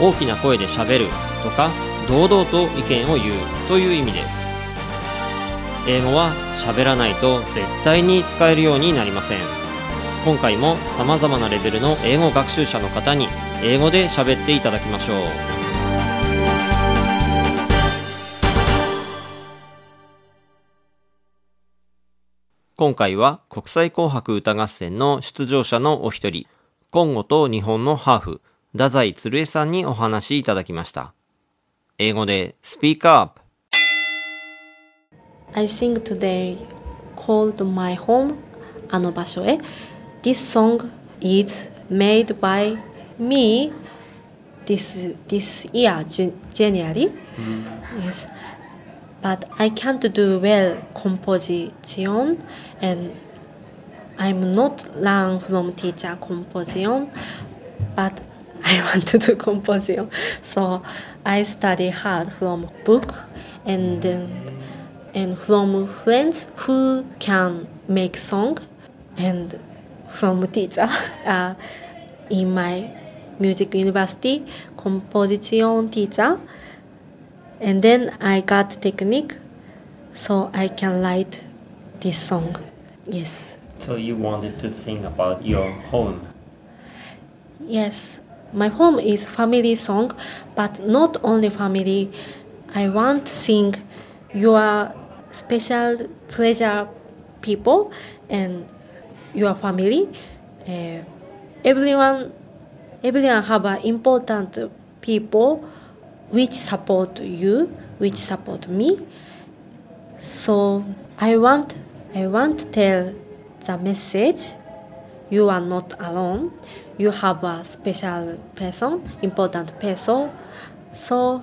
大きな声で喋るとか堂々と意見を言うという意味です。英語は喋らないと絶対に使えるようになりません。今回も様々なレベルの英語学習者の方に英語で喋っていただきましょう。今回は国際紅白歌合戦の出場者のお一人、コンゴと日本のハーフ、太宰鶴江さんにお話しいただきました。英語で Speak Up! I sing today called My Home あの場所へ This song is made by me this, this year Jan- January yes but I can't do well composition and I'm not learn from teacher composition but I wanted to do composition so I study hard from book and then and from friends who can make song and from teacher uh, in my music university composition teacher. And then i got technique so i can write this song. Yes. So you wanted to sing about your home. Yes, my home is family song, but not only family. I want sing your special pleasure people and your family. Uh, everyone, everyone have a important people which support you, which support me. So I want, I want tell the message you are not alone. You have a special person, important person. So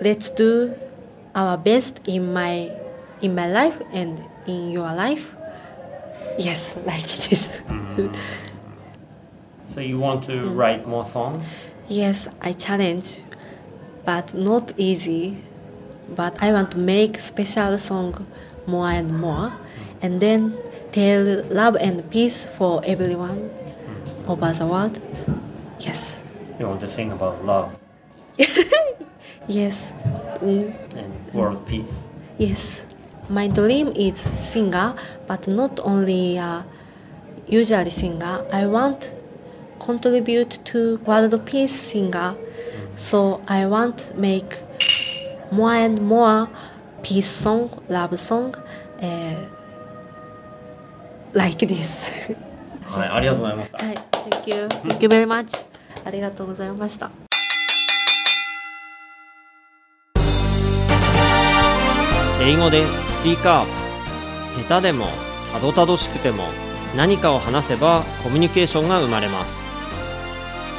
let's do our best in my in my life and in your life. Yes, like this. Mm-hmm. So you want to mm. write more songs? yes, I challenge, but not easy. But I want to make special song more and more, mm-hmm. and then tell love and peace for everyone over the world. Yes, You want to sing about love yes, Mm, and world peace. yes. My dream is singer, but not only uh, usually singer. I want contribute to world peace singer. So I want make more and more peace song, love song, uh, like this. はい、ありがとうございました。はい、Thank you. Thank you very much. ありがとうございました。英語でスピーカー下手でもたどたどしくても何かを話せばコミュニケーションが生まれます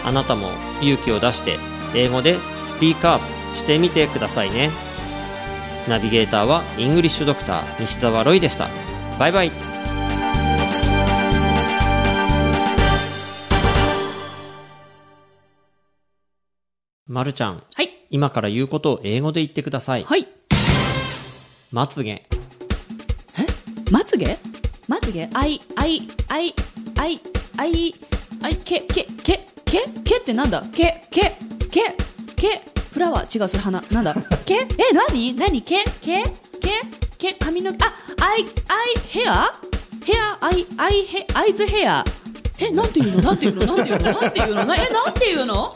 あなたも勇気を出して英語でスピーカーしてみてくださいねナビゲーターはイングリッシュドクター西澤ロイでしたバイバイまるちゃんはい。今から言うことを英語で言ってください。はい。まつげ。まつげ？まつげ？ eye、eye、eye、eye、eye、eye、け、け、け、け、けってなんだ？け、け、け、け、 flower？違う、それ花。なんだ？け？え、なになにけ、け、け、け、髪の毛、あ、アイ、アイ、ヘアヘア、アイ、アイ、ヘ、アイズヘア。え、なんていうの？なんていうの？なんていうの？なんていうの？なえ、なんていうの？